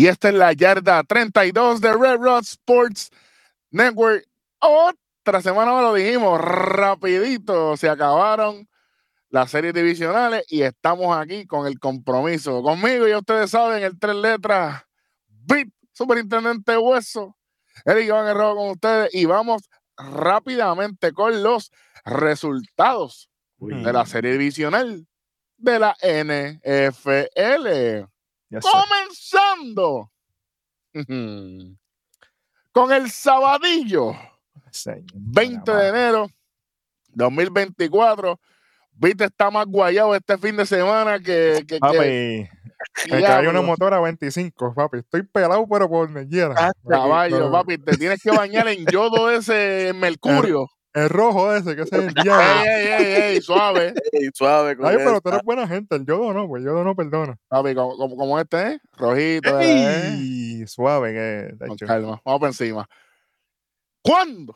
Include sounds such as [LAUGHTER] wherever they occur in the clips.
Y esta es la yarda 32 de Red Rod Sports Network. Otra semana lo dijimos, rapidito se acabaron las series divisionales y estamos aquí con el compromiso. Conmigo, y ustedes saben, el tres letras, BIT, Superintendente Hueso, Eric Iván Herrero con ustedes y vamos rápidamente con los resultados de la serie divisional de la NFL. Comenzando con el sabadillo. 20 de enero 2024. Viste, está más guayado este fin de semana que. que, papi, me cayó una motora 25, papi. Estoy pelado, pero por me ah, Caballo, papi, te tienes que bañar en yodo ese mercurio. [LAUGHS] El rojo ese, que ese es el [LAUGHS] diablo. ey, ey, ey, suave. suave. Ay, pero tú eres buena gente. El yodo no, pues yodo no perdona. Papi, como, como, este, ¿eh? Rojito. Ey, suave. Que, Con calma. Vamos por encima. ¿Cuándo?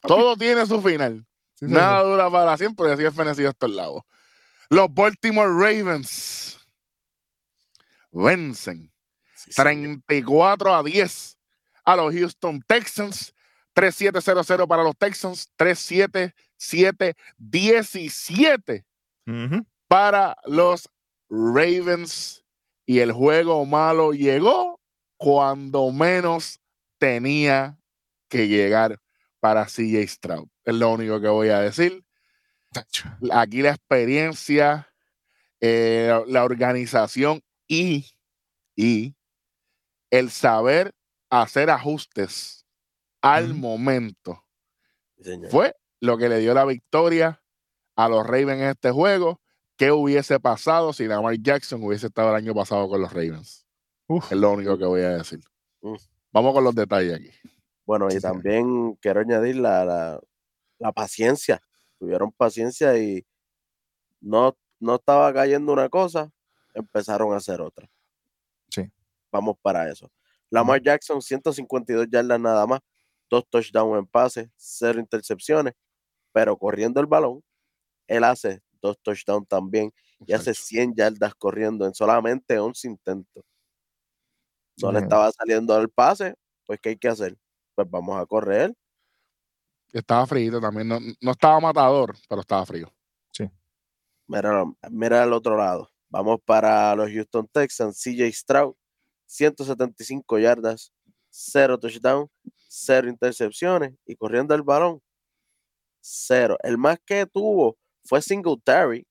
Todo tiene su final. Nada dura para siempre, así es fenecido estos lados. Los Baltimore Ravens vencen 34 a 10 a los Houston Texans. 3700 para los Texans, 37717 para los Ravens. Y el juego malo llegó cuando menos tenía que llegar para CJ Stroud. Es lo único que voy a decir. Aquí la experiencia, eh, la organización y, y el saber hacer ajustes al momento. Fue lo que le dio la victoria a los Ravens en este juego. ¿Qué hubiese pasado si Lamar Jackson hubiese estado el año pasado con los Ravens? Es lo único que voy a decir. Vamos con los detalles aquí. Bueno, y también quiero añadir la, la, paciencia. Tuvieron paciencia y no, no estaba cayendo una cosa, empezaron a hacer otra. Sí. Vamos para eso. Lamar Jackson, 152 yardas nada más, dos touchdowns en pase, cero intercepciones, pero corriendo el balón, él hace dos touchdowns también y hace 100 yardas corriendo en solamente 11 intentos. No le estaba saliendo el pase, pues ¿qué hay que hacer? Pues vamos a correr. Estaba frío también, no, no, estaba matador, pero estaba frío. Sí. Mira, mira al otro lado. Vamos para los Houston Texans, CJ Stroud, 175 yardas, 0 touchdown, 0 intercepciones y corriendo el balón, 0. El más que tuvo fue Singletary,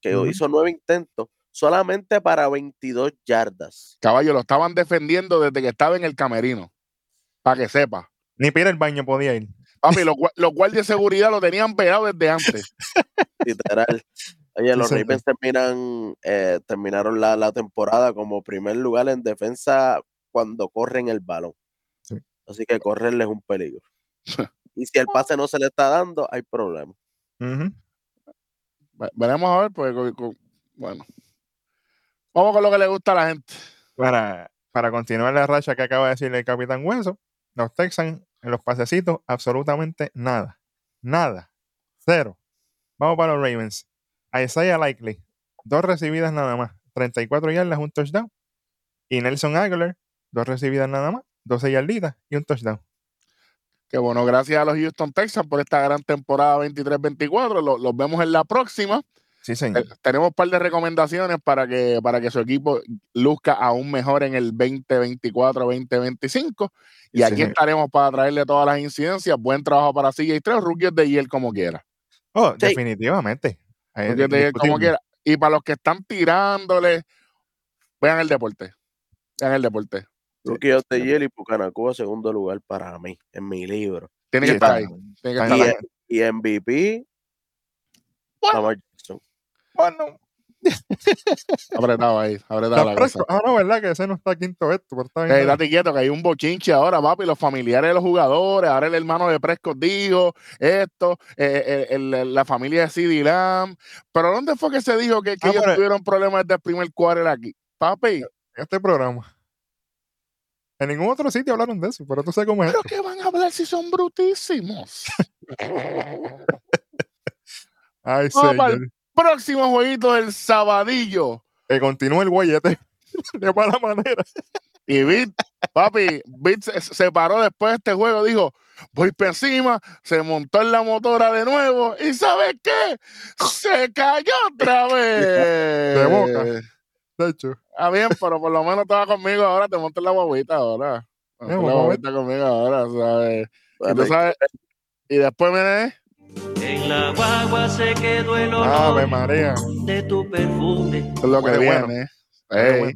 que hizo 9 intentos, solamente para 22 yardas. Caballo, lo estaban defendiendo desde que estaba en el camerino, para que sepa. Ni para el baño podía ir. Papi, los, los guardias de seguridad lo tenían pegado desde antes. [LAUGHS] Literal. Oye, los Ravens terminan, eh, terminaron la, temporada como primer lugar en defensa cuando corren el balón. Así que correrle es un peligro. [LAUGHS] y si el pase no se le está dando, hay problema. Veremos a ver, pues, bueno. Vamos con lo que le gusta a la gente. Para, para continuar la racha que acaba de decir el Capitán Hueso, los Texans en los pasecitos, absolutamente nada. Nada. Cero. Vamos para los Ravens. Isaiah Likely, dos recibidas nada más, 34 yardas, un touchdown. Y Nelson Aguilar, dos recibidas nada más, 12 yarditas y un touchdown. Qué bueno, gracias a los Houston Texans por esta gran temporada 23-24. Los, vemos en la próxima. Sí, señor. tenemos un par de recomendaciones para que, para que su equipo luzca aún mejor en el 2024-2025. Y aquí estaremos para traerle todas las incidencias. Buen trabajo para CJ3, rookies de Yale como quiera. Oh, definitivamente. Y para los que están tirándole, vean el deporte. Vean el deporte. Rookie of the Year y Pucanacuba, segundo lugar para mí, en mi libro. Tiene que estar ahí. Tiene que estar ahí. Y MVP, bueno, bueno, apretado ahí, apretado la cosa. Ah, no, ¿verdad? Que ese no está quinto esto. Pero está bien. date quieto, que hay un bochinche ahora, papi, los familiares de los jugadores, ahora el hermano de Prescott dijo esto, eh, eh, la familia de CD Lamb. Pero ¿dónde fue que se dijo que, que ah, ellos tuvieron problemas desde el primer quarter aquí? Papi. En este programa. En ningún otro sitio hablaron de eso, pero tú sabes cómo es. Pero que van a hablar si son brutísimos. [LAUGHS] Ay, señor próximo jueguito del sabadillo. que continúe el guayete [LAUGHS] de mala manera. Y Bit, papi, Bit se, se paró después de este juego, dijo, voy para encima, se montó en la motora de nuevo y ¿sabes qué? Se cayó otra [LAUGHS] vez. De boca. De hecho, Ah, bien, pero por lo menos estaba conmigo ahora, te monté en la guaguita ahora. Monté en la guaguita conmigo ahora, ¿sabes? Y, tú sabes, y después viene, En la guagua se quedó el Ave olor María. de tu perfume. es lo que bueno. viene. Bueno.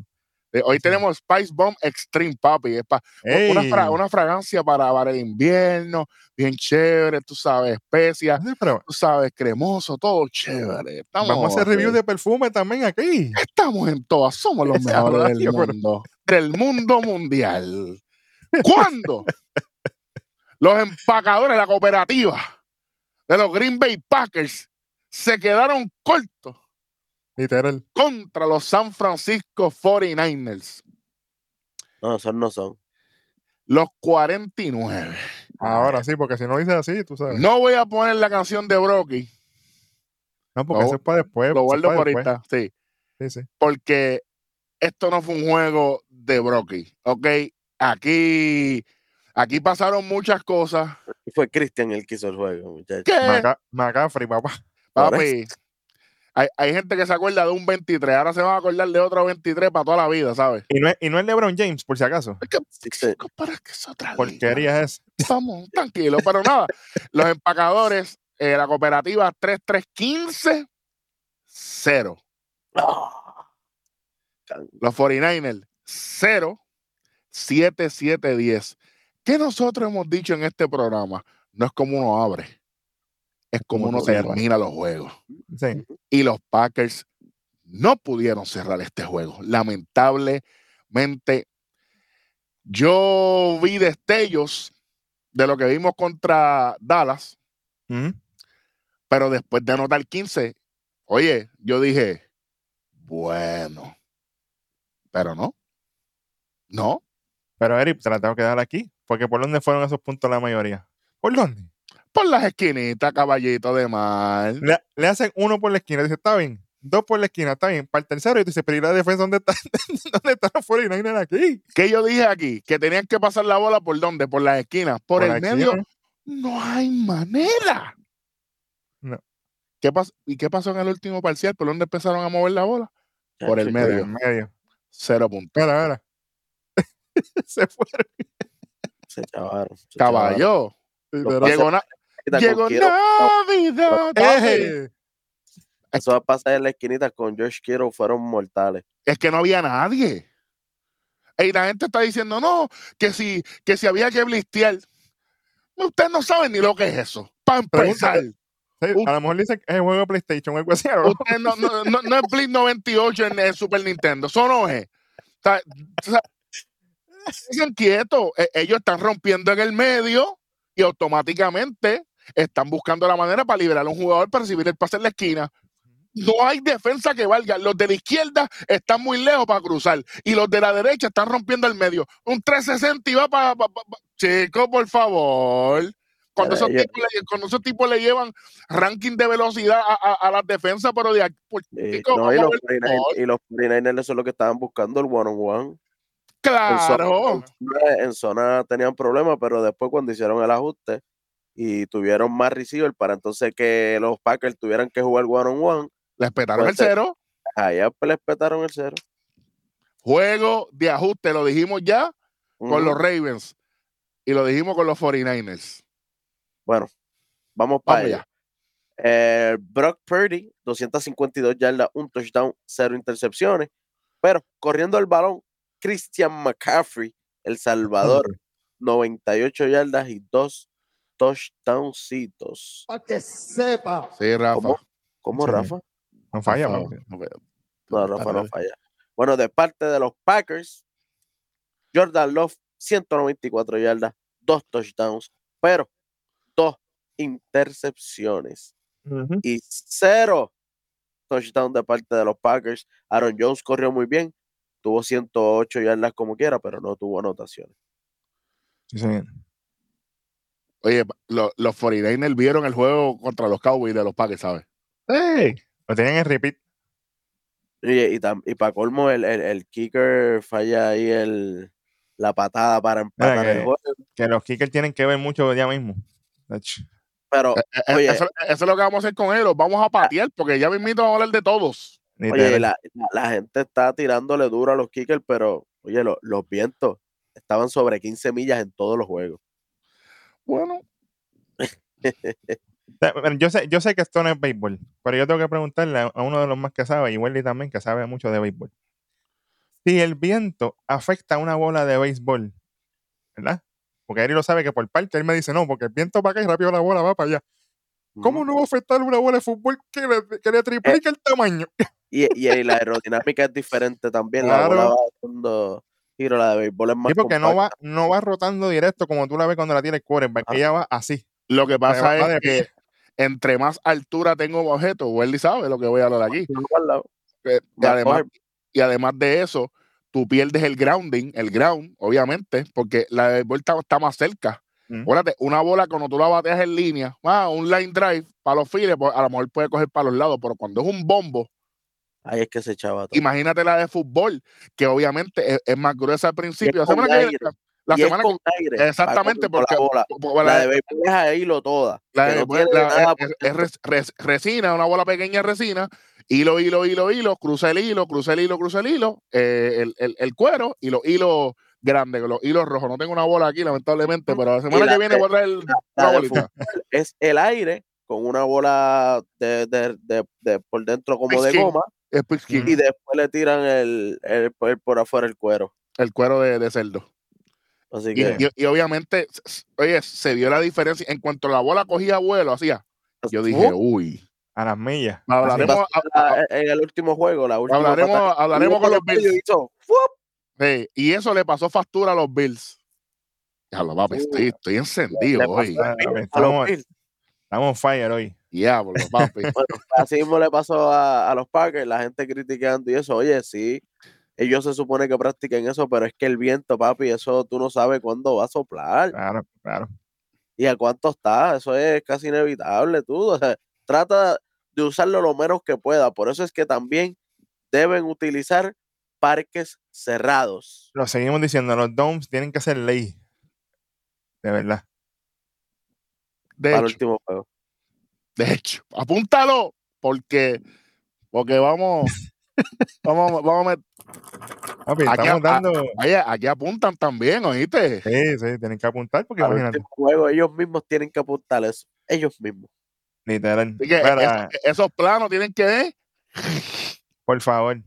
eh, Hoy tenemos Spice Bomb Extreme, papi. Es pa- una, Ey. fra- una fragancia para, para el invierno, bien chévere, tú sabes, especias, Sí, pero tú sabes, cremoso, todo chévere. Estamos, vamos a hacer review de perfume también aquí. Estamos en todas, somos los [LAUGHS] mejores del pero- mundo. Del mundo mundial. ¿Cuándo? [LAUGHS] los empacadores de la cooperativa de los Green Bay Packers se quedaron cortos Literal. contra los San Francisco 49ers. No, esos no son. Los 49. Ahora sí, porque si no dices así, tú sabes. No voy a poner la canción de Brocky. No, porque eso es para después. Lo guardo por ahorita. Sí. Sí, sí. porque esto no fue un juego de Brocky, ¿ok? Aquí, aquí pasaron muchas cosas Fue Christian el que hizo el juego, muchachos. Maca- McCaffrey, papá. Papi, hay, hay gente que se acuerda de un 23, ahora se van a acordar de otro 23 para toda la vida, ¿sabes? Y no, es, y no es LeBron James, por si acaso. Es que, Sí, sí. para que es otra. Porquería es. [LAUGHS] Vamos, tranquilo, pero nada. Los empacadores, eh, la cooperativa 3315, 0. Ah. Los 49ers, 0, 7, 7, 10. ¿Qué nosotros hemos dicho en este programa? No es como uno abre, es como Como uno termina los juegos. Sí. Y los Packers no pudieron cerrar este juego. Lamentablemente, yo vi destellos de lo que vimos contra Dallas, pero después de anotar 15, oye, yo dije, bueno, pero no, no. Pero Eric, te la tengo que dar aquí. Porque ¿por dónde fueron esos puntos la mayoría? ¿Por dónde? Por las esquinitas, caballito de mar. Le, le hacen uno por la esquina. Dice, está bien. Dos por la esquina, está bien. Para el tercero, y tú dices, pero ¿y la defensa dónde está? [LAUGHS] ¿Dónde están los 49ers aquí? ¿Qué yo dije aquí? Que tenían que pasar la bola por dónde? Por las esquinas. Por, el medio. esquina. No hay manera. No. ¿Qué ¿Y qué pasó en el último parcial? ¿Por dónde empezaron a mover la bola? Por el medio. Cero puntos. Mira, mira. [LAUGHS] Se fueron. Se chavaron. se Caballo. pasa- Llegó, na- chavaron. Llegó Navidad. Eje. Eso va a pasar en la esquinita con George Kittle fueron mortales. Es que no había nadie. Y la gente está diciendo, no, que si, que si había que blistear. Ustedes no saben ni lo que es eso. Para empezar. Sí, a lo mejor dicen que es el juego de PlayStation o algo así. ¿no? Usted no, no, no, no es Blitz 98 en el Super Nintendo. Eso no es. O sea, o sea, Estén quietos. E- Ellos están rompiendo en el medio y automáticamente están buscando la manera para liberar a un jugador para recibir el pase en la esquina. No hay defensa que valga. Los de la izquierda están muy lejos para cruzar y los de la derecha están rompiendo el medio. Un 360 y va para. Chico, por favor. Cuando esos, yo- tipos le, cuando esos tipos le llevan ranking de velocidad a, a, a las defensas, pero de aquí. por- Eh, no, y, los a ver 49ers, gol. y los 49ers eso es lo que estaban buscando, el one-on-one. En Claro. zona, en zona tenían problemas, pero después cuando hicieron el ajuste y tuvieron más receiver para entonces que los Packers tuvieran que jugar one-on-one, Les petaron el Pues, eh, cero. allá pues les petaron el cero. Juego de ajuste, lo dijimos ya con los Ravens y lo dijimos con los 49ers. Bueno, vamos para allá. Eh, Brock Purdy, 252 yardas, un touchdown, cero intercepciones. Pero corriendo el balón, Christian McCaffrey, El Salvador, 98 yardas y dos touchdowncitos. Para que sepa. Sí, Rafa. ¿Cómo? ¿Cómo, Sí. Rafa? No falla, no falla. No, Rafa no falla. Bueno, de parte de los Packers, Jordan Love, 194 yardas, dos touchdowns, pero dos intercepciones y cero touchdowns de parte de los Packers. Aaron Jones corrió muy bien, tuvo 108 yardas como quiera, pero no tuvo anotaciones. Sí. Oye, lo- los 49ers vieron el juego contra los Cowboys de los Packers, ¿sabes? ¡Ey! Lo tenían en repeat. Y, y, tam- y para colmo, el, el, el kicker falla ahí el, la patada para empatar que- el juego. Que los kickers tienen que ver mucho ya mismo. Pero, Eh, eh, Oye. eso, eso es lo que vamos a hacer con él. Los vamos a patear porque ya mismito vamos a hablar de todos. Oye, la, la- la gente está tirándole duro a los kickers, pero, oye, lo- los vientos estaban sobre 15 millas en todos los juegos. [LAUGHS] Bueno, Yo sé, yo sé que esto no es béisbol, pero yo tengo que preguntarle a uno de los más que sabe, y Wendy también, que sabe mucho de béisbol. Si el viento afecta a una bola de béisbol, ¿verdad? Porque Ari lo sabe que por parte él me dice, no, porque el viento va acá y rápido la bola va para allá. ¿Cómo no va a afectar una bola de fútbol que le, que le triplica el tamaño? [LAUGHS] Y, y, y la aerodinámica es diferente también. La bola va haciendo giro, la de béisbol es más Sí, porque no va, no va rotando directo como tú la ves cuando la tira el quarterback, Ah. ella va así. lo que pasa es de que entre más altura tengo objeto, Welly sabe lo que voy a hablar aquí. Eh, y, además, y además de eso, tú pierdes el grounding, el ground, obviamente, porque la de béisbol está, está más cerca. Mm. Acuérdate, una bola cuando tú la bateas en línea, ah, un line drive para los files, pues, a lo mejor puede coger para los lados, pero cuando es un bombo, Ahí es que se echaba todo. imagínate la de fútbol, que obviamente es, es más gruesa al principio. La semana que viene- aire. la- la y es semana con que- aire. exactamente, porque la bola. de béisbol es a hilo toda. La de béisbol, es, por es dentro. res- res- resina, una bola pequeña resina, hilo, hilo, hilo, hilo, cruza el hilo, cruza el hilo, cruza el hilo, eh, el, el- el cuero y los hilos grandes, los hilos rojos. No tengo una bola aquí, lamentablemente, pero la semana la que viene voy a traer La una bolita. es el aire con una bola de, de- de- de por dentro como de goma y después le tiran el, el- el por afuera el cuero. el cuero de, de cerdo. Así Y, que y- y obviamente, oye, se vio la diferencia. En cuanto la bola cogía vuelo, hacía. Yo dije, uy. A las millas. Hablaremos, pasó a- a- la- en el último juego, la última hablaremos, hablaremos con los Bills. Sí, y eso le pasó factura a los Bills. Diablo, papi, Uh, estoy, estoy encendido hoy. a estamos, estamos fire hoy. Diablo, papi. [LAUGHS] Bueno, así mismo le pasó a, a los Packers, la gente criticando y eso. Oye, sí, ellos se supone que practiquen eso, pero es que el viento, papi, eso tú no sabes cuándo va a soplar Claro, claro. y a cuánto está. Eso es casi inevitable, tú. O sea, trata de usarlo lo menos que pueda. Por eso es que también deben utilizar parques cerrados. Lo seguimos diciendo, los domes tienen que ser ley. De verdad. De para el hecho, último juego. de hecho, apúntalo, porque, porque vamos, [LAUGHS] vamos, vamos a Papi, Aquí estamos a- dando. Oye, aquí apuntan también, ¿oíste? Sí, sí, tienen que apuntar porque el imagínate, juego, ellos mismos tienen que apuntar eso. Ellos mismos. literal. Es- esos planos tienen que ver. por favor,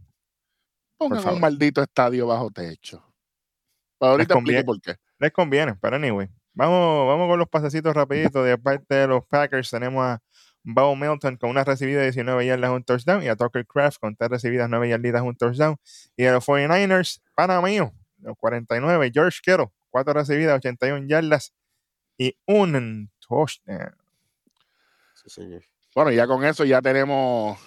Pongan un maldito estadio bajo techo. Pero ahorita conviene. explique por qué. les conviene, pero anyway. Vamos, vamos con los pasecitos rapiditos. De parte de los Packers tenemos a Bo Milton con una recibida de 19 yardas, un touchdown. Y a Tucker Craft con tres recibidas, 9 yarditas, un touchdown. Y de los 49ers, pana mío, los 49, George Kittle, cuatro recibidas, 81 yardas y un touchdown. Sí, señor. Bueno, ya con eso ya tenemos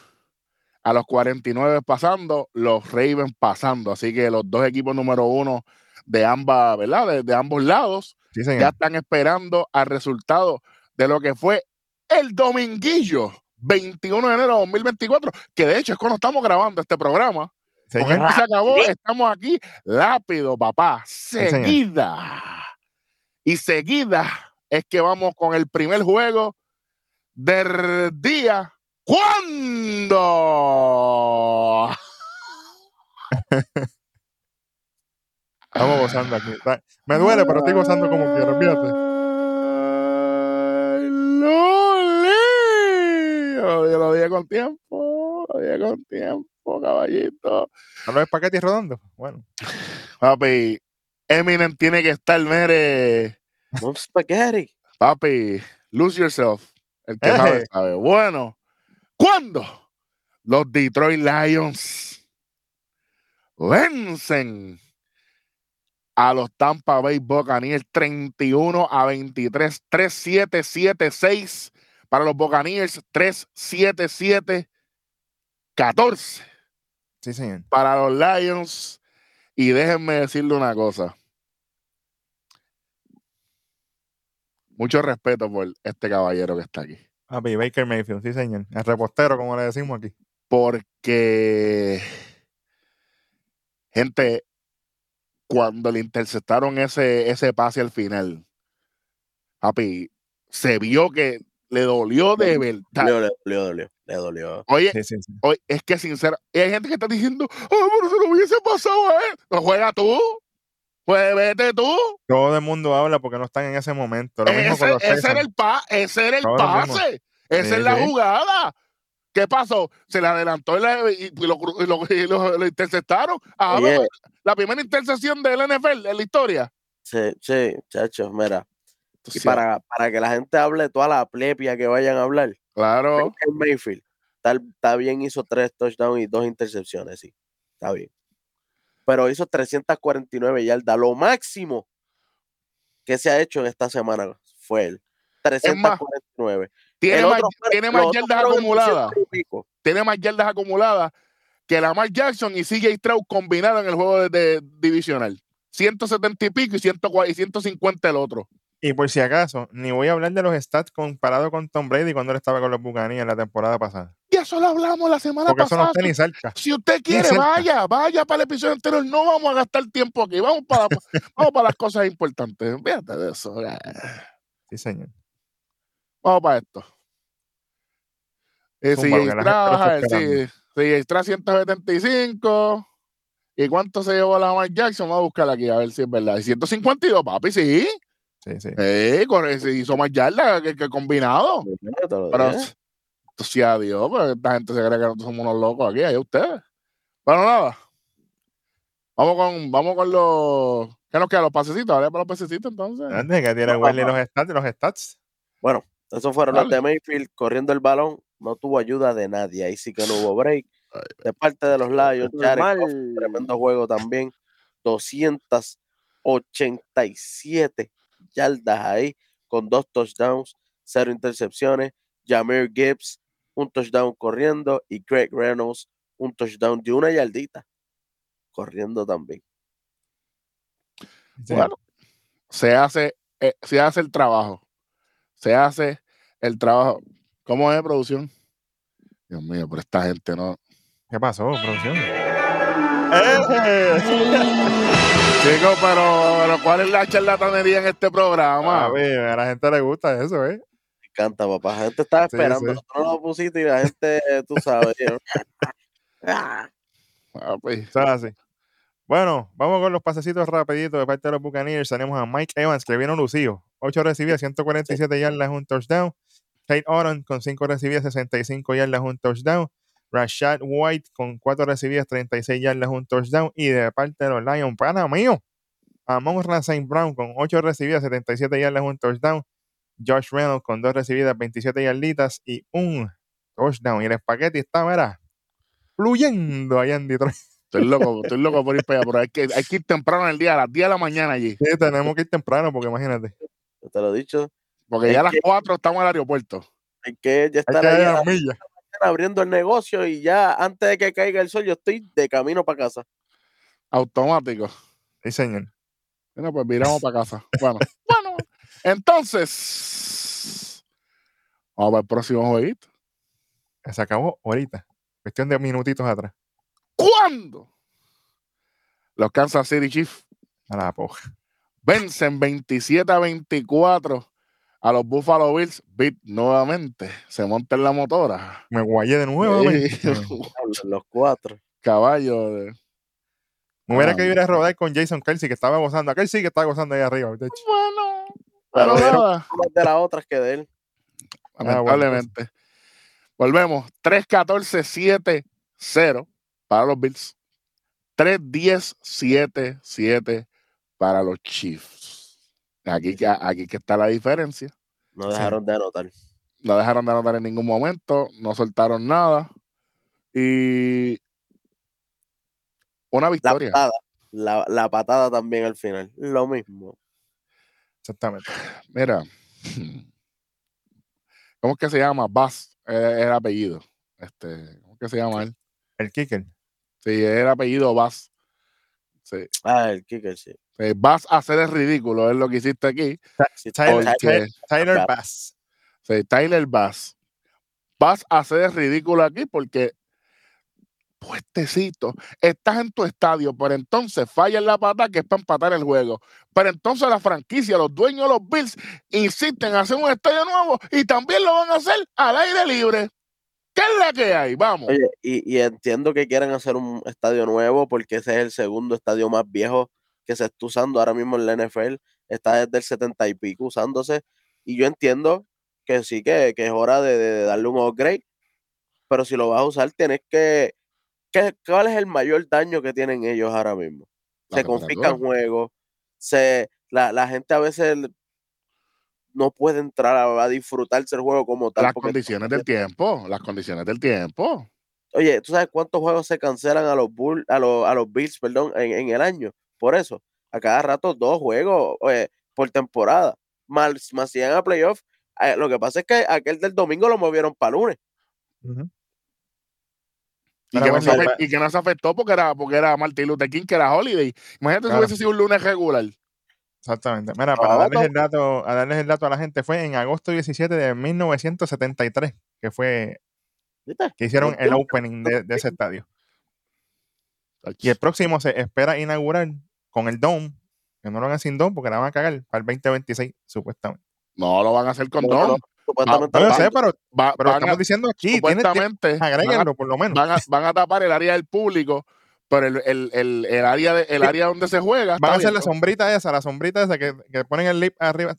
a los 49 pasando, los Ravens pasando. Así que los dos equipos número uno de ambas, ¿verdad? De, de ambos lados Sí, señor. ya están esperando al resultado de lo que fue el dominguillo 21 de enero de 2024, que de hecho es cuando estamos grabando este programa. Con Señor, esto se acabó, estamos aquí rápido, papá. Seguida. y seguida es que vamos con el primer juego del día. ¿Cuándo? estamos gozando aquí. Me duele, pero estoy gozando como quiero, fíjate. Ay, Loli. Yo lo dije con tiempo, lo dije con tiempo, caballito. ¿No lo ves paquete y rodando? Bueno, Papi, Eminem tiene que estar, mere. No spaghetti. Papi, lose yourself. El que Eje. sabe, sabe. Bueno, ¿cuándo los Detroit Lions vencen a los Tampa Bay Buccaneers 31 a 23, 3-7-7-6 para los Buccaneers, 3-7-7-14 sí, señor. para los Lions. Y déjenme decirle una cosa. Mucho respeto por este caballero que está aquí. Papi, Baker Mayfield, sí, señor. El repostero, como le decimos aquí. porque, gente, cuando le interceptaron ese, ese pase al final, papi, se vio que le dolió de verdad. Le dolió, le dolió, le dolió. Oye, Sí, sí, sí. oye, es que sincero, y hay gente que está diciendo, ah, pero se lo hubiese pasado a él. No juega tú, pues vete tú. Todo el mundo habla porque no están en ese momento. Lo mismo Ese, Texans. era el pa, ese era el Todos mismo. pase. Esa Sí, es la sí. jugada. ¿Qué pasó? Se le adelantó y, la- y- lo, cru- y lo- y lo- lo interceptaron. Ah, pues, la primera intercepción del NFL en la historia. Sí, sí, chacho, mira. Y Sí, para, para que la gente hable toda la plepia que vayan a hablar, Claro. Mayfield está, está bien, hizo tres touchdowns y dos intercepciones, sí, está bien. Pero hizo 349 yardas, lo máximo que se ha hecho en esta semana fue él. 349. Tiene más, tiene más yardas acumuladas. 200 y pico. Tiene más yardas acumuladas que Lamar Jackson y CJ Stroud combinados en el juego de, de divisional. 170 y pico y, 140 y 150 el otro. Y por si acaso, ni voy a hablar de los stats comparado con Tom Brady cuando él estaba con los Buccaneers la temporada pasada. Y eso lo hablamos la semana Porque eso no pasada. está ni cerca. Si usted quiere, vaya, vaya para el episodio anterior. No vamos a gastar tiempo aquí. Vamos para, [LAUGHS] vamos para las cosas importantes. Fíjate de eso. eh. Sí, señor. Vamos para esto. Eh, Zumba, si Estrada 175. ¿Y cuánto se llevó la Lamar Jackson? Vamos a buscar aquí a ver si es verdad. 152, papi, sí. Sí, sí. Eh, corre, se hizo más yardas que, que combinado. Pero, dije. sí, adiós, pues esta gente se cree que nosotros somos unos locos aquí, allá ustedes. Bueno, nada. Vamos con, vamos con los. ¿Qué nos queda? Los pasecitos. Ahora para los pasecitos, entonces. Que tiene no. los stats, los stats. Bueno, esos fueron los de Mayfield corriendo el balón. No tuvo ayuda de nadie. Ahí sí que no hubo break. Ay, De parte de los Lions, Jared. Goff, tremendo juego también. 287 yardas ahí, con dos touchdowns, cero intercepciones. Jameer Gibbs, un touchdown corriendo. Y Craig Reynolds, un touchdown de una yardita, corriendo también. Sí. Bueno, se hace, eh, se hace el trabajo. Se hace el trabajo. ¿Cómo es producción? Dios mío, pero esta gente no. ¿Qué pasó, producción? [LAUGHS] Chicos, pero, pero ¿cuál es la charlatanería en este programa? A la gente le gusta eso, ¿eh? Encanta, papá. La gente estaba esperando. sí. No lo pusiste y la gente, tú sabes. [LAUGHS] ah, pues, así. Bueno, vamos con los pasecitos rapiditos de parte de los Buccaneers. Tenemos a Mike Evans, que vino lucido. 8 recibidas, 147 yardas, un touchdown. Kate Oron con 5 recibidas, 65 yardas, un touchdown. Rashad White con 4 recibidas, 36 yardas, un touchdown. Y de parte de los Lions, pana mío, Amon St. Brown con 8 recibidas, 77 yardas, un touchdown. Josh Reynolds con 2 recibidas, 27 yarditas y un touchdown. Y el espagueti está, mira, fluyendo allá en Detroit. estoy loco, estoy loco por ir para allá, pero hay que, hay que ir temprano en el día, a las 10 de la mañana allí. Sí, tenemos que ir temprano porque imagínate. yo te lo he dicho. Porque ya a las que- 4 estamos en el aeropuerto. Hay que ya Hay estar que ir ahí a la abriendo el negocio y ya antes de que caiga el sol, yo estoy de camino para casa. Automático. Sí, señor. Bueno, pues viramos para casa. Bueno. [LAUGHS] Entonces, vamos para el próximo jueguito. Se acabó ahorita. Cuestión de minutitos atrás. ¿Cuándo? Los Kansas City Chiefs A la poja. vencen 27 a 24 a los Buffalo Bills. Beat nuevamente. Se monta en la motora. Me guayé de nuevo. Sí. [LAUGHS] Los cuatro. Caballo. de- Me hubiera Ah. querido ir a rodar con Jason Kelsey, que estaba gozando. Sí que estaba gozando ahí arriba. de hecho. Bueno, Pero más de las otras que de él. Ah, bueno, Lamentablemente. Volvemos. 3-14-7-0 para los Bills. 3-10-7-7 para los Chiefs. Aquí, que- aquí que está la diferencia. No dejaron de anotar. No dejaron de anotar en ningún momento. No soltaron nada. Y una La victoria. patada. La, la patada también al final. Lo mismo. Exactamente. Mira. ¿Cómo es que se llama? Bass. Es el apellido. Este, ¿Cómo es que se llama él? El kicker. Sí, el apellido Bass. Sí. Ah, el kicker, sí. Eh, vas a hacer el ridículo, es lo que hiciste aquí. Sí, Tyler, Porque-. Bass. Sí, Tyler Bass. Vas a hacer el ridículo aquí porque puestecito, estás en tu estadio, pero entonces falla la pata que es para empatar el juego. Pero entonces la franquicia, los dueños de los Bills, insisten en hacer un estadio nuevo y también lo van a hacer al aire libre. ¿Qué es la que hay? Vamos. Y, entiendo que quieren hacer un estadio nuevo porque ese es el segundo estadio más viejo que se está usando ahora mismo en la NFL. Está desde el 70 y pico usándose. Y yo entiendo que sí, que, que es hora de, de darle un upgrade. Pero si lo vas a usar, tienes que, ¿Cuál es el mayor daño que tienen ellos ahora mismo? La Se confiscan juegos. Se, la, la gente a veces no puede entrar a, a disfrutarse el juego como tal. Las condiciones del tiempo, las condiciones del tiempo. Oye, ¿tú sabes cuántos juegos se cancelan a los Bull, a los, a los Bills, perdón, en, en el año? Por eso, a cada rato dos juegos oye, por temporada. Más, más si llegan a playoff. eh, lo que pasa es que aquel del domingo lo movieron para lunes. Ujú. Y que, no bueno, se afectó, y que no se afectó porque era, porque era Martin Luther King, que era Holiday. Imagínate si hubiese sido un lunes regular. Exactamente. Mira, para Ah, darles el dato, a darles el dato a la gente, fue en agosto 17 de 1973 que fue que hicieron el opening de, de ese estadio. Y el próximo se espera inaugurar con el Dome, que no lo hagan sin Dome porque la van a cagar para el 2026, supuestamente. No lo van a hacer con Don. Supuestamente No sé, pero, Va- pero van, estamos a, diciendo aquí, supuestamente a, agréguenlo por lo menos. van a- van a tapar el área del público, pero el, el, el, el área, de- el área donde se juega. Van a hacer la sombrita esa, la sombrita esa que, que ponen el lip arriba.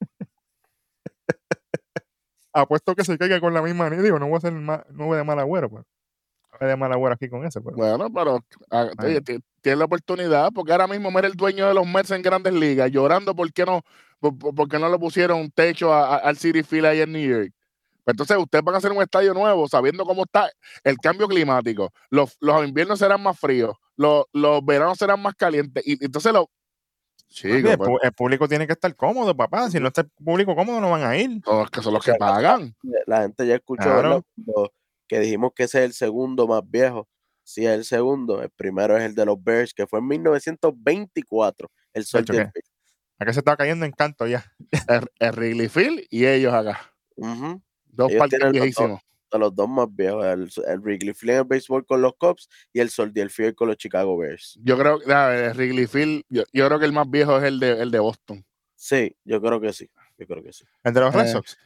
[LAUGHS] Apuesto que se caiga con la misma digo, no voy a ser no voy de mal agüero, pues. No voy de mal agüero aquí con eso, pero. Bueno, pero ah, Ay. oye, tiene la oportunidad, porque ahora mismo mira el dueño de los Mets en grandes ligas llorando porque no, por, por- porque no le pusieron un techo a- a- al City Field ahí en New York. Pues entonces ustedes van a hacer un estadio nuevo sabiendo cómo está el cambio climático. Los, los inviernos serán más fríos, los, los veranos serán más calientes. Y entonces lo. Oye, Chicos, el, pues, pu- el público tiene que estar cómodo, papá. Si no está el público cómodo, no van a ir. todos que son los que pagan. la gente ya escuchó que dijimos que ese es el segundo más viejo. Sí, es el segundo. El primero es el de los Bears, que fue en 1924. El sol Chacho, ¿qué? Acá se está cayendo en canto ya. [LAUGHS] El, el Wrigley Field y ellos acá. Dos Ellos parques tienen los dos. viejísimos. de los dos más viejos. El, el Wrigley Field en el béisbol con los Cubs y el Soldier Field con los Chicago Bears. Yo creo que el Wrigley Field, yo, yo creo que el más viejo es el de, el de Boston. Sí, yo creo que sí. Yo creo que sí. De los Red Eh, Sox.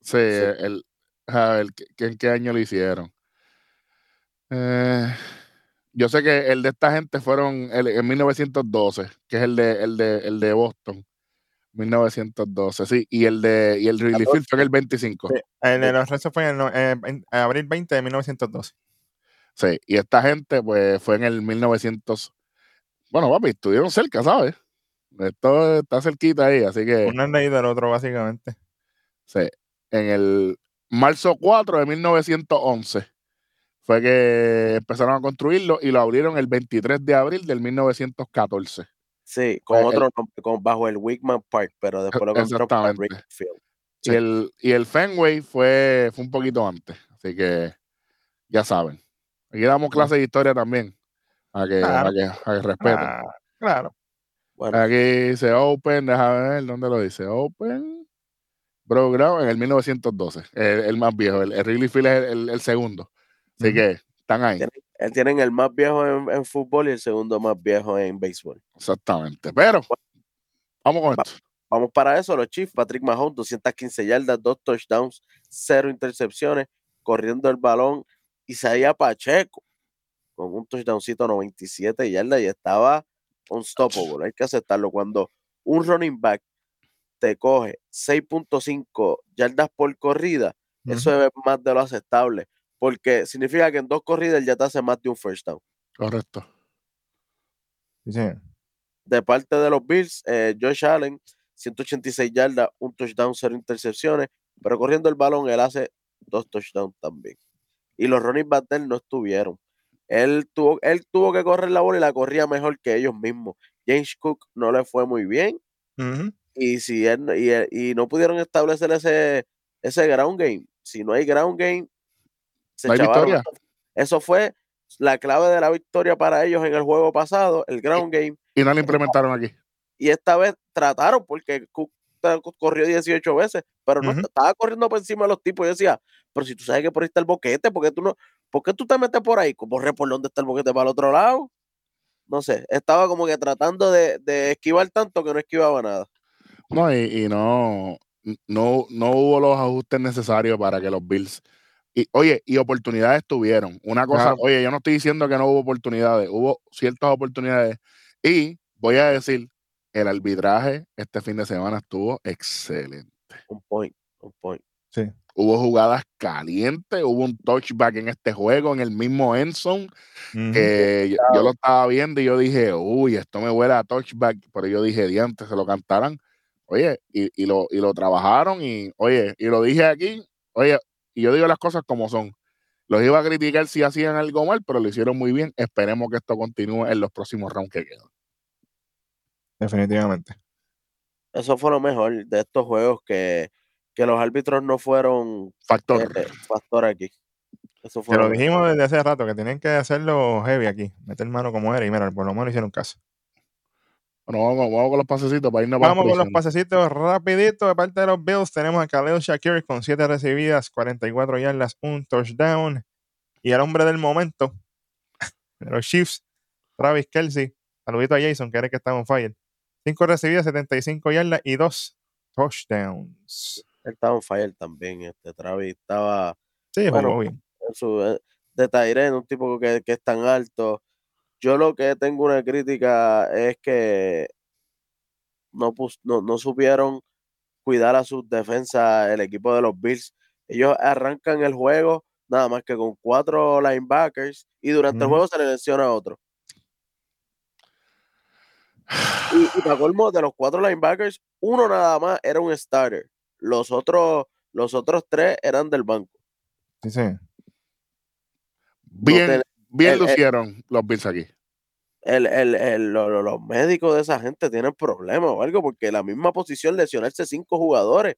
Sí, el, a ver, ¿qué- qué- ¿en qué año lo hicieron? Eh, yo sé que el de esta gente fueron el, en 1912, que es el de, el de, el de Boston. 1912, sí. Y el de y el Field fue en el 25. Sí, El de los Red Sox fue en, el eh, en abril 20 de 1912. Sí. Y esta gente, pues, fue en el 1900. Bueno, papi, estuvieron cerca, ¿sabes? Esto está cerquita ahí, así que. Uno es leído del otro, básicamente. Sí. En el marzo 4 de 1911 fue que empezaron a construirlo y lo abrieron el 23 de abril del 1914. Sí, con otro nombre, con, bajo el Wickman Park, pero después lo cambiaron para Exactamente. Wrigley Field. Y, Sí. el, y el Fenway fue, fue un poquito antes. Así que ya saben. Aquí damos clases de historia también. A que, Claro. a que, a que respeten. Ah, claro. Bueno, Aquí dice Open, déjame ver dónde lo dice. Open. Bro Ground en el 1912. El, el más viejo. El, el Wrigley Field es el, el- el segundo. Así que están ahí. Tienen- eh, tienen el más viejo en, en fútbol y el segundo más viejo en béisbol. Exactamente. Pero, vamos con Va- esto. Vamos para eso, los Chiefs, Patrick Mahomes, 215 yardas, dos touchdowns, cero intercepciones, corriendo el balón. Isaías Pacheco, con un touchdowncito 97 yardas y estaba unstoppable. Hay que aceptarlo. Cuando un running back te coge 6.5 yardas por corrida, eso es más de lo aceptable. Porque significa que en dos corridas él ya te hace más de un first down. Correcto. Sí, de parte de los Bills, eh, Josh Allen, 186 yardas, un touchdown, cero intercepciones, pero corriendo el balón él hace dos touchdowns también. Y los running backs no estuvieron. Él tuvo, él tuvo que correr la bola y la corría mejor que ellos mismos. James Cook no le fue muy bien y si él, y, él- y no pudieron establecer ese, ese ground game. Si no hay ground game, se No hay victoria. Eso fue la clave de la victoria para ellos en el juego pasado, el ground game Y no lo implementaron aquí. y esta vez trataron porque Cook corrió 18 veces, pero no estaba corriendo por encima de los tipos. Yo decía, pero si tú sabes que por ahí está el boquete, porque tú no, ¿por qué tú te metes por ahí? Corre por donde está el boquete para el otro lado. No sé, estaba como que tratando de, de esquivar tanto que no esquivaba nada. No, y, y no, no, no hubo los ajustes necesarios para que los Bills. Y, oye, y oportunidades tuvieron. Una cosa, Claro. oye, yo no estoy diciendo que no hubo oportunidades, hubo ciertas oportunidades. Y voy a decir, el arbitraje este fin de semana estuvo excelente. Un point, un point. Hubo jugadas calientes, hubo un touchback en este juego, en el mismo Enson, que yo, yo lo estaba viendo y yo dije, uy, esto me huele a touchback, pero yo dije, diantes, se lo cantarán. Oye, y, y lo, y lo trabajaron y, oye, y lo dije aquí, oye, y yo digo las cosas como son. Los iba a criticar si hacían algo mal, pero lo hicieron muy bien. Esperemos que esto continúe en los próximos rounds que quedan. Definitivamente. Eso fue lo mejor de estos juegos, que, que los árbitros no fueron Factor. eh, factor aquí. Eso fue Que lo mejor. dijimos desde hace rato, que tenían que hacerlo heavy aquí, meter mano como era, y mira, por lo menos hicieron caso. Bueno, vamos, vamos con los pasecitos para irnos para Vamos con los pasecitos rapidito de parte de los Bills. Tenemos a Khalil Shakir con 7 recibidas, 44 yardas, un touchdown. Y el hombre del momento de los Chiefs, Travis Kelsey. Saludito a Jason, que era el que estaba en fire. 5 recibidas, 75 yardas y 2 touchdowns. Él estaba en fire también, este Travis estaba Sí, Bueno, bien. en su eh, de Tyren, un tipo que, que es tan alto. Yo lo que tengo una crítica es que no, pus- no, no supieron cuidar a sus defensas el equipo de los Bills. Ellos arrancan el juego nada más que con cuatro linebackers y durante el juego se le lesiona a otro. Y, y para colmo, de los cuatro linebackers, uno nada más era un starter. Los otros, los otros tres eran del banco. Sí, sí. Bien, bien el- el- lucieron los Bills aquí. el, el- el- lo- lo- los médicos de esa gente tienen problemas o algo, porque la misma posición lesionarse cinco jugadores.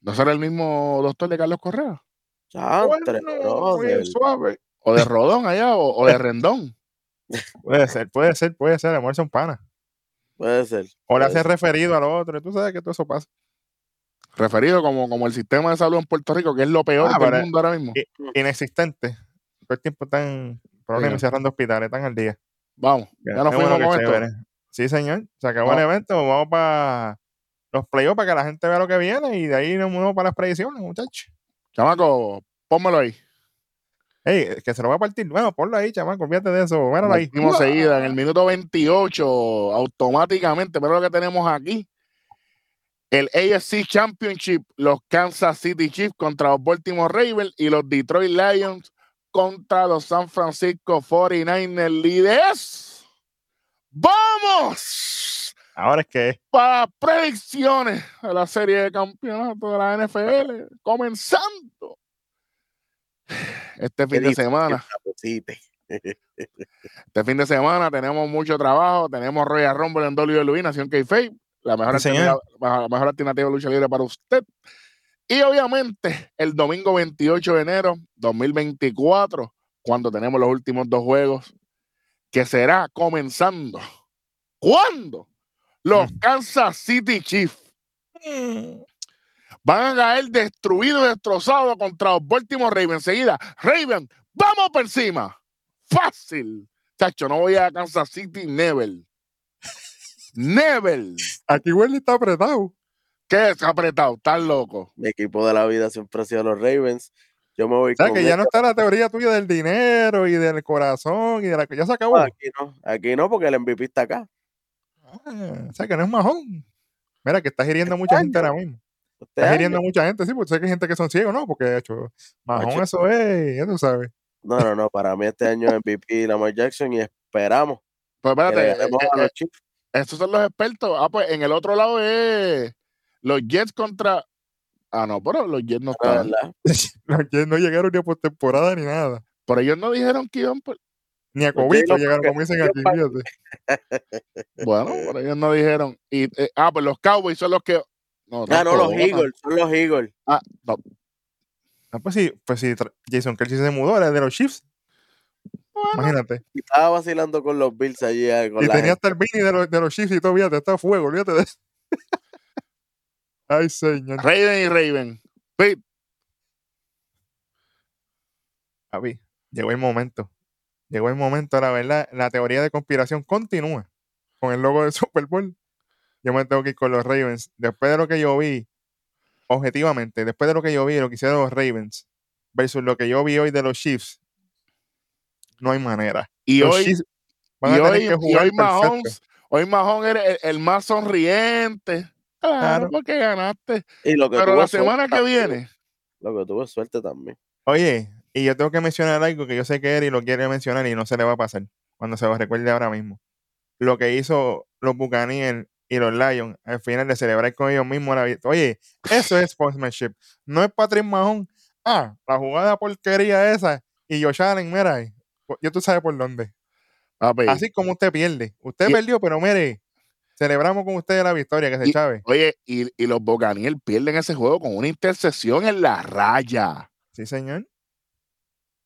¿No será el mismo doctor de Carlos Correa? Chantre, brother. suave. O de Rodón allá, o, o de Rendón. [LAUGHS] Puede ser, puede ser, puede ser. Amor son panas. Puede ser. O le hace referido al otro. Tú sabes que todo eso pasa. Referido como, como el sistema de salud en Puerto Rico, que es lo peor Ah, del mundo ahora mismo. Inexistente. Todo el tiempo están problemas cerrando hospitales, están al día. Vamos, ya nos Qué fuimos bueno, con esto. chévere. Sí, señor. Se acabó el evento. Vamos para los playoffs para que la gente vea lo que viene y de ahí nos movemos para las predicciones, muchachos. Chamaco, pónmelo ahí. Ey, que se lo va a partir. Bueno, ponlo ahí, chamaco. Olvídate de eso. Míralo ahí. Seguida en el minuto 28, automáticamente, pero lo que tenemos aquí. El AFC Championship, los Kansas City Chiefs contra los Baltimore Ravens y los Detroit Lions contra los San Francisco 49ers líderes. ¡Vamos! Ahora es que Para predicciones de la serie de campeonato de la NFL, comenzando este fin de semana. [LAUGHS] Este fin de semana tenemos mucho trabajo. Tenemos Royal Rumble en WWE, Nación K-Fape, la mejor, alternativa, la mejor alternativa de lucha libre para usted. Y obviamente el domingo 28 de enero 2024, cuando tenemos los últimos dos juegos, que será comenzando. ¿Cuándo? Los Mm. Kansas City Chiefs van a caer destruidos y destrozados contra los Baltimore Ravens. Enseguida, Raven, vamos por encima. Fácil. Chacho, no voy a Kansas City, never. [LAUGHS] Never. aquí Welly está apretado. ¿Qué es apretado? Estás loco. Mi equipo de la vida siempre ha sido los Ravens. Yo me voy O sea, con que ya no está la teoría tuya del dinero y del corazón y de la que ya se acabó. Aquí no, aquí no, porque el MVP está acá. Ah, o sea, que no es majón. Mira, que estás hiriendo a mucha gente ahora mismo. Este Estás año. hiriendo a mucha gente, sí, porque sé que hay gente que son ciegos, ¿no? Porque, de hecho, majón eso es, ya tú sabes. No, no, no. Para mí este año MVP Lamar Jackson y esperamos Pues que le espérate, ganemos eh, a eh, los Chiefs. estos son los expertos. Ah, pues en el otro lado es los Jets contra. Ah, no, pero los Jets no verdad. [LAUGHS] Los Jets no llegaron ni a postemporada ni nada. Pero ellos no dijeron que iban por. Ni a no, llegaron, como dicen aquí, fíjate. Bueno, pero ellos no dijeron. Y, eh, ah, pues los Cowboys son los que. No, Ah, no, los. Eagles, son los Eagles. Ah, no. Ah, pues sí, pues sí, Jason Kelsey se mudó, era de los Chiefs. Imagínate. Y estaba vacilando con los Bills allí. eh, Con Y la tenía gente. hasta el Vini de los, de los Chiefs y todo, fíjate, está a fuego, olvídate de eso. [LAUGHS] Ay, señor. Raven y Raven. Papi, llegó el momento. Llegó el momento, la verdad, la teoría de conspiración continúa con el logo de [LAUGHS] Super Bowl. Yo me tengo que ir con los Ravens. Después de lo que yo vi, objetivamente, después de lo que yo vi, lo que hicieron los Ravens, versus lo que yo vi hoy de los Chiefs, no hay manera. Y Los hoy, Chiefs y van a tener hoy, que y jugar hoy perfecto. Mahomes, hoy Mahomes era el, el más sonriente. Claro, Claro. porque ganaste. Y lo que Pero la suerte semana que viene, Lo que tuvo suerte también. Oye, y yo tengo que mencionar algo que yo sé que Eri lo quiere mencionar y no se le va a pasar cuando se lo recuerde ahora mismo. Lo que hizo los Buccaneers y los Lions al final de celebrar con ellos mismos la victoria. Oye, eso es sportsmanship. No es Patrick Mahon. Ah, la jugada porquería esa. Y Josh Allen, mira, eh, yo tú sabes por dónde. Así como usted pierde. Usted Y- perdió, pero mire, celebramos con usted la victoria, que se chave. oye, y, y los Buccaneers pierden ese juego con una intercesión en la raya. Sí, señor.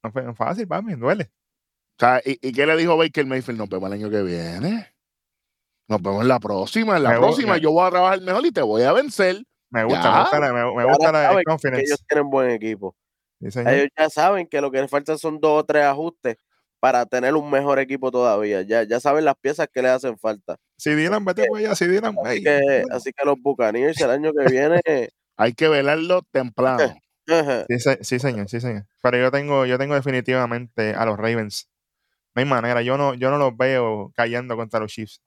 No fue fácil, papi, duele. O sea, ¿y, y qué le dijo Baker Mayfield? Nos vemos el año que viene. Nos vemos en la próxima. En la Me próxima yo voy a trabajar mejor y te voy a vencer. Me gusta, Ya. me gusta la, me, gusta la Que ellos tienen buen equipo. Sí. Ellos ya saben que lo que les faltan son dos o tres ajustes para tener un mejor equipo todavía. Ya, ya saben las piezas que le hacen falta. Si Dylan, vete para allá, si Dylan. Así ey, que, bueno. así que los Buccaneers el año que viene. [LAUGHS] Hay que velarlo temprano. [LAUGHS] Sí, se- sí, señor, sí, señor. Pero yo tengo, yo tengo definitivamente a los Ravens. No hay manera, yo no, yo no los veo cayendo contra los Chiefs.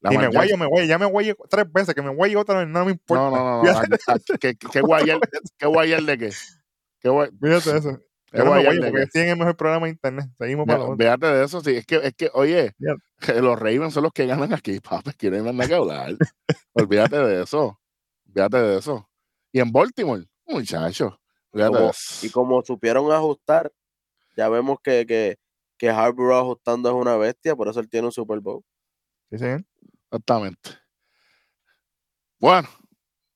La y me guayo, me guayo, ya me guayo tres veces, que me guayo otra vez, no me importa. No, no, no. no. [LAUGHS] ¿Qué, qué guayar, ¿Qué guayar de qué? ¿Qué guay- Fíjate eso. No porque ellos tienen el mejor programa de internet. Seguimos para. Véate de eso, sí. Es que, es que oye, [LAUGHS] los Ravens son los que ganan aquí, papi. Quieren mandar que hablar. [LAUGHS] Olvídate de eso. Olvídate de eso. Y en Baltimore, muchacho. Olvídate de Como- eso. y como supieron ajustar, ya vemos que, que, que Harbaugh ajustando es una bestia, por eso él tiene un Super Bowl. Sí, señor. Exactamente. Bueno.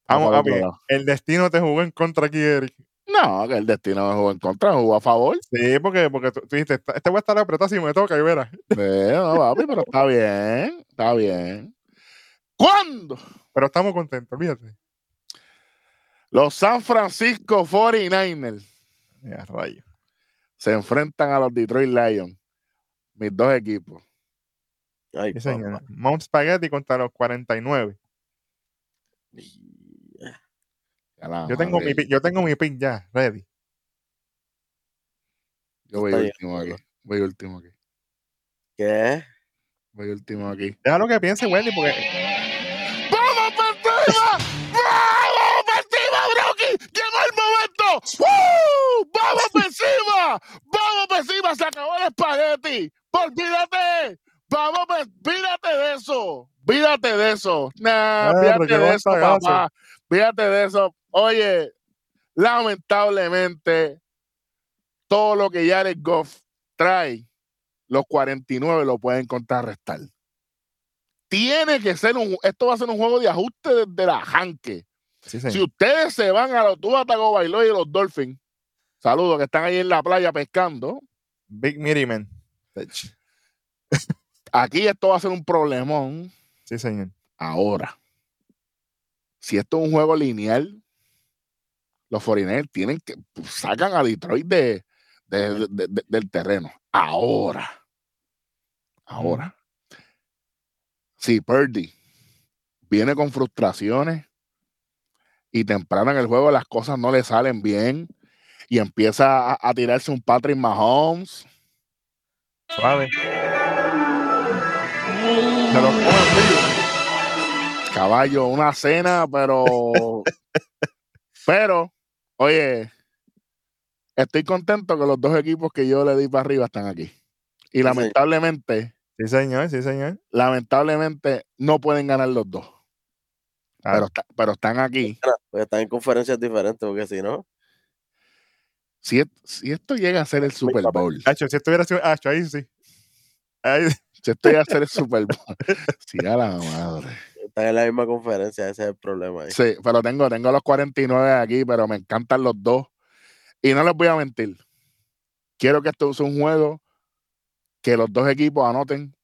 Vamos, otro lado. el destino te jugó en contra aquí, Eric. No, que el destino jugó en contra, jugó a favor. Sí, porque, porque tú, tú dijiste, "Esta- este va a estar apretado si me toca y verás. Eh, no, papi, pero está bien. Está bien. ¿Cuándo? Pero estamos contentos, fíjate. Los San Francisco 49ers Ya, rayo. se enfrentan a los Detroit Lions. Mis dos equipos. Ay, Sí. Mount Spaghetti contra los 49. Ya la Yo tengo, mi, yo tengo mi pick ya, ready. Yo voy último aquí. Voy último aquí. ¿Qué? Voy último aquí. Deja lo que piense Wendy, porque ¡Vamos para encima! ¡Vamos para encima, Brocky! ¡Llegó el momento! ¡Uh! ¡Vamos para encima! ¡Vamos para encima! ¡Se acabó el espagueti! ¡Olvídate! ¡Vamos ¡Olvídate de eso! ¡Olvídate de eso! Nah, Ah, qué de eso, papá. Olvídate de eso. Oye, lamentablemente, todo lo que Jared Goff trae, los 49 lo pueden contrarrestar tiene que ser un, esto va a ser un juego de ajuste desde la janque. sí, Si ustedes se van a los Tua Tagovailoa y los Dolphins, saludos que están ahí en la playa pescando, Big Mitty Man. aquí esto va a ser un problemón Sí, señor. ahora. Si esto es un juego lineal, los 49 tienen que pues, sacan a Detroit de, de- de- de- del terreno. Ahora. Ahora. Si Purdy viene con frustraciones y temprano en el juego las cosas no le salen bien y empieza a, a tirarse un Patrick Mahomes, Suave. Se vivo. Caballo, una cena, pero. pero, oye, estoy contento que los dos equipos que yo le di para arriba están aquí. Y lamentablemente, Sí, señor, sí, señor. lamentablemente, no pueden ganar los dos. Ah. Pero, está- pero están aquí. Pues están en conferencias diferentes, porque si no, Si, si esto llega a ser el Super Bowl, Hacho, si estuviera sido. Hacho, ahí sí. Ahí, si esto llega a ser el Super Bowl, sí, a la madre. Están en la misma conferencia, ese es el problema ahí. Sí, pero tengo, tengo los 49 aquí, pero me encantan los dos. Y no les voy a mentir. Quiero que esto sea un juego que los dos equipos anoten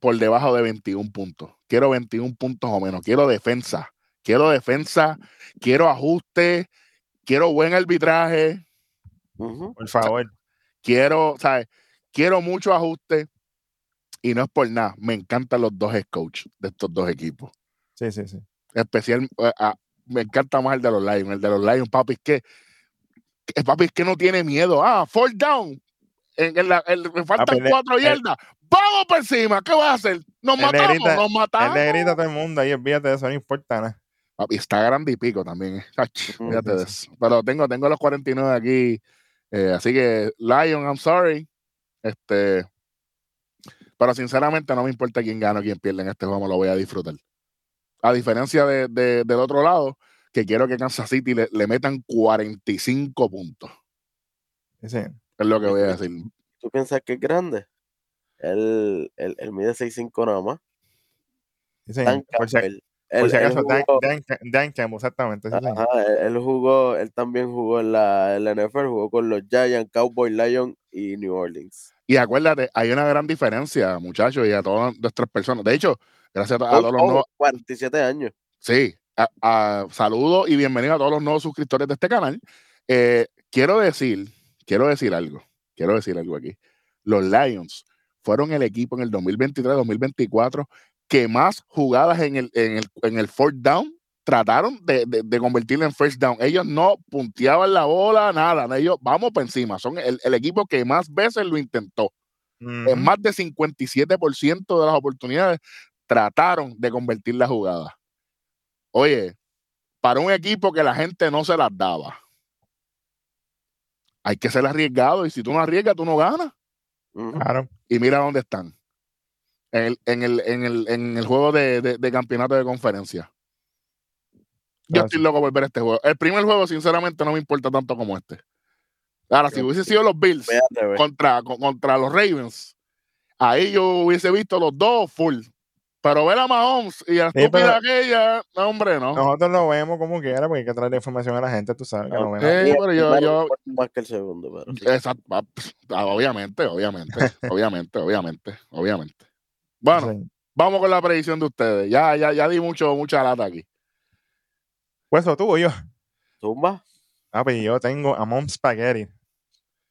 por debajo de 21 puntos. Quiero 21 puntos o menos. Quiero defensa. Quiero defensa. Quiero ajuste. Quiero buen arbitraje. Por favor. Quiero, ¿sabes? Quiero mucho ajuste y no es por nada. Me encantan los dos head coach de estos dos equipos. Sí, sí, sí. Especial, eh, ah, me encanta más el de los Lions. El de los Lions, papi, es que el papi es que no tiene miedo. Ah, fall down. En, en la, en- me faltan Papi, cuatro yardas. Vamos por encima. ¿Qué vas a hacer? Nos matamos, grita- nos Él matamos. le grita a todo el mundo ahí, olvídate de eso, no importa nada. Papi, está grande y pico también. eh. Ach, Ujú. fíjate de eso. Pero tengo, tengo los 49 aquí. eh, así que, Lion, I'm sorry. Este, pero sinceramente no me importa quién gana o quién pierde en este juego, me lo voy a disfrutar. A diferencia de, de- del otro lado, que quiero que Kansas City le, le metan 45 puntos. Sí. Es lo que voy a decir. ¿Tú piensas que es grande? Él, él, él mide 6'5 nada más. Sí, por si, Campbell. Por Él, si acaso, Dan, jugó, Dan, Dan Campbell, exactamente. ajá, él, él jugó, él también jugó en la, en la NFL, jugó con los Giants, Cowboys, Lions y New Orleans. Y acuérdate, hay una gran diferencia, muchachos, y a todas nuestras personas. De hecho, gracias a, todos los nuevos. 47 años. Sí, a- a- saludos y bienvenidos a todos los nuevos suscriptores de este canal. Eh, quiero decir, quiero decir algo, quiero decir algo aquí. Los Lions fueron el equipo en el 2023-2024 que más jugadas en el, en el, en el fourth down trataron de, de, de convertirlo en first down. Ellos no punteaban la bola, nada. Ellos vamos por encima. Son el, el equipo que más veces lo intentó. En más de 57% de las oportunidades trataron de convertir la jugada. Oye, para un equipo que la gente no se las daba, hay que ser arriesgado y si tú no arriesgas, tú no ganas. Claro. Y mira dónde están. En el, en el, en el, en el juego de, de- de campeonato de conferencia. Yo estoy sí. loco por ver este juego. El primer juego, sinceramente, no me importa tanto como este. Ahora, si hubiese sido los Bills, contra, con- contra los Ravens, ahí yo hubiese visto los dos full. Pero ver a Mahomes y a la Sí, estúpida pero- aquella, no, hombre, no. Nosotros lo vemos como quiera, porque hay que traer información a la gente, tú sabes que Ah, lo ven. Eh, Y el pero yo- yo- más que el segundo, pero sí. Exacto. ah, ah, Obviamente, obviamente, obviamente, obviamente, obviamente. Bueno, Sí. vamos con la predicción de ustedes. Ya, ya, ya di mucho, mucha lata aquí. Pues eso tú yo. Zumba. Papi, yo tengo a Mom Spaghetti.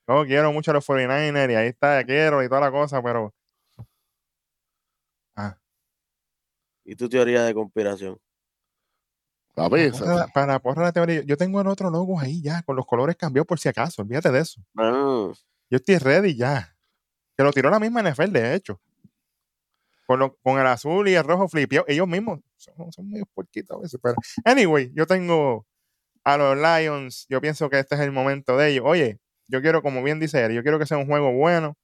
Yo quiero mucho a los 49ers y ahí está, quiero y toda la cosa, pero. Ah, ¿Y tu teoría de conspiración? Papi, para, para porra la teoría, yo tengo el otro logo ahí ya, con los colores cambiados por si acaso, olvídate de eso. Ah, Yo estoy ready ya. Que lo tiró la misma NFL, de hecho. Con, lo- con el azul y el rojo flipeado. Ellos mismos son, son medio puerquitos a veces. Pero, anyway, yo tengo a los Lions. Yo pienso que este es el momento de ellos. Oye, yo quiero, como bien dice él, yo quiero que sea un juego bueno.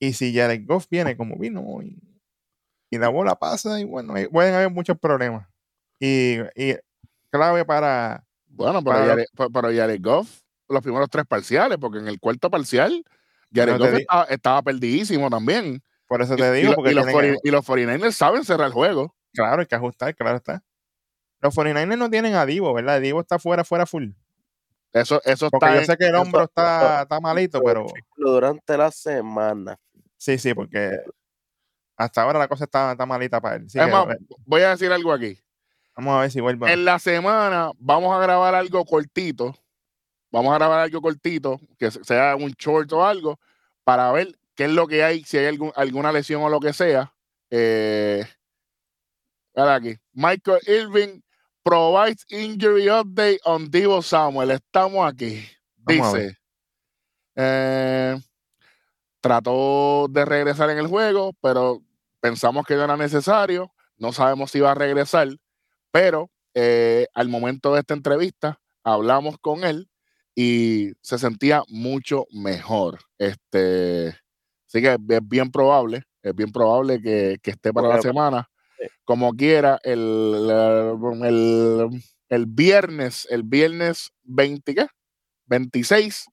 Y si Jared Goff viene como vino y, y la bola pasa, y bueno, ahí pueden haber muchos problemas. Y, y clave para. bueno, pero para- Jared, pero- pero Jared Goff, los primeros tres parciales, porque en el cuarto parcial, Jared No Goff estaba perdidísimo también. Por eso Y, te y digo, lo- porque y los, tienen- 40 y los 49ers saben cerrar el juego. Claro, hay que ajustar, claro está. Los 49ers no tienen a Divo, ¿verdad? Divo está fuera, fuera full. Eso, eso Porque está yo en- sé que el eso- hombro está, está malito, pero Durante la semana. sí, sí, porque hasta ahora la cosa está, está malita para él. Así Es que, más, eh, voy a decir algo aquí. vamos a ver si vuelve. En la semana vamos a grabar algo cortito. Vamos a grabar algo cortito, que se- sea un short o algo, para ver qué es lo que hay, si hay algún- alguna lesión o lo que sea. Eh, aquí. Michael Irving provides injury update on Divo Samuel. Estamos aquí. Dice, eh, trató de regresar en el juego, pero pensamos que no era necesario. No sabemos si va a regresar, pero eh, al momento de esta entrevista hablamos con él y se sentía mucho mejor. Este, así que es bien probable, es bien probable que, que esté para la semana. sí. Como quiera, el, el, el viernes, el viernes 20, ¿qué? 26,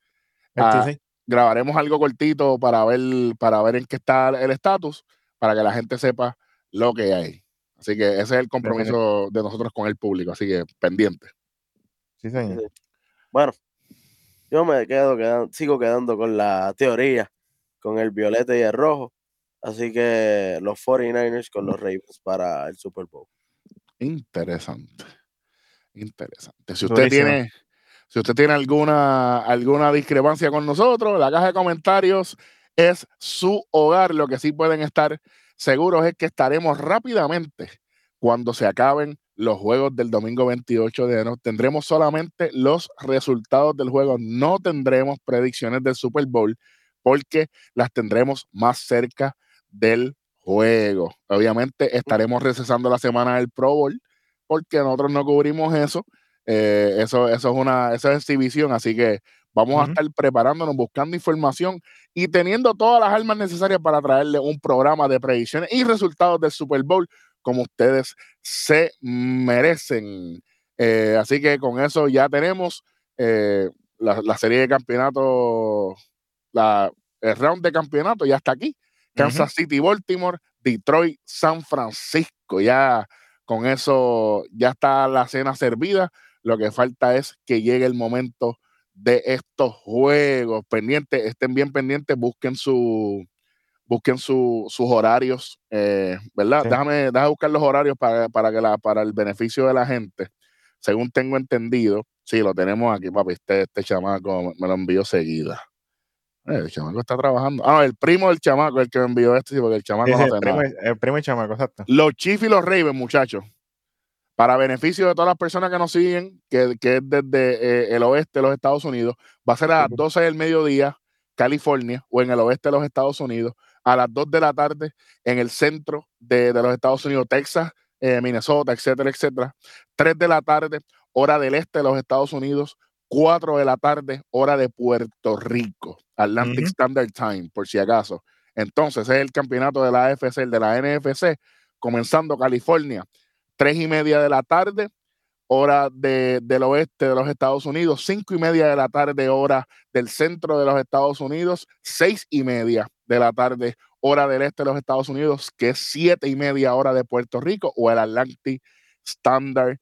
ah, 26. grabaremos algo cortito para ver, para ver en qué está el estatus, para que la gente sepa lo que hay. Así que ese es el compromiso de nosotros con el público, así que pendiente. Sí, señor. Sí. Bueno, yo me quedo quedando, sigo quedando con la teoría, con el violeta y el rojo. Así que los 49ers con los Ravens para el Super Bowl. Interesante. Interesante. Si usted tiene, Si usted tiene alguna, alguna discrepancia con nosotros, la caja de comentarios es su hogar. Lo que sí pueden estar seguros es que estaremos rápidamente cuando se acaben los juegos del domingo 28 de enero. Tendremos solamente los resultados del juego. No tendremos predicciones del Super Bowl porque las tendremos más cerca del juego. Obviamente estaremos recesando la semana del Pro Bowl porque nosotros no cubrimos eso. Eh, eso, eso es una esa es exhibición, así que vamos a estar preparándonos, buscando información y teniendo todas las armas necesarias para traerle un programa de predicciones y resultados del Super Bowl como ustedes se merecen. Eh, así que con eso ya tenemos eh, la, serie de campeonato, la, el round de campeonato ya está aquí. Kansas City, Baltimore, Detroit, San Francisco. Ya con eso ya está la cena servida. Lo que falta es que llegue el momento de estos juegos. Pendientes, estén bien pendientes, busquen su, busquen sus horarios, eh, ¿verdad? Déjame, déjame, buscar los horarios para, para, que la, para el beneficio de la gente. Según tengo entendido, sí, lo tenemos aquí, papi. Este, este chamaco me lo envió seguida. Eh, el chamaco está trabajando. Ah, el primo del chamaco, el que me envió este, sí, porque el chamaco no el, primo, el primo del chamaco, exacto. Los Chiefs y los Ravens, muchachos. Para beneficio de todas las personas que nos siguen, que, que es desde eh, el oeste de los Estados Unidos, va a ser a las 12 del mediodía, California, o en el oeste de los Estados Unidos a las 2 de la tarde en el centro de, los Estados Unidos, Texas, eh, Minnesota, etcétera, etcétera. 3 de la tarde, hora del este de los Estados Unidos. 4 de la tarde, hora de Puerto Rico, Atlantic Standard Time, por si acaso. Entonces, es el campeonato de la AFC, el de la NFC, comenzando California, 3 y media de la tarde, hora de, del oeste de los Estados Unidos, 5 y media de la tarde, hora del centro de los Estados Unidos, 6 y media de la tarde, hora del este de los Estados Unidos, que es siete y media hora de Puerto Rico, o el Atlantic Standard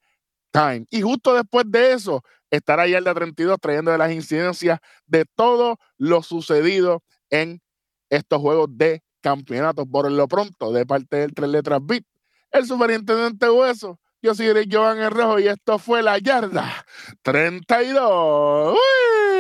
Time. Y justo después de eso, estará ya el de 32 trayendo las incidencias de todo lo sucedido en estos juegos de campeonato. Por lo pronto, de parte del Tres Letras Beat, el superintendente Hueso, yo soy Joan Rojo y esto fue la yarda 32. ¡Uy!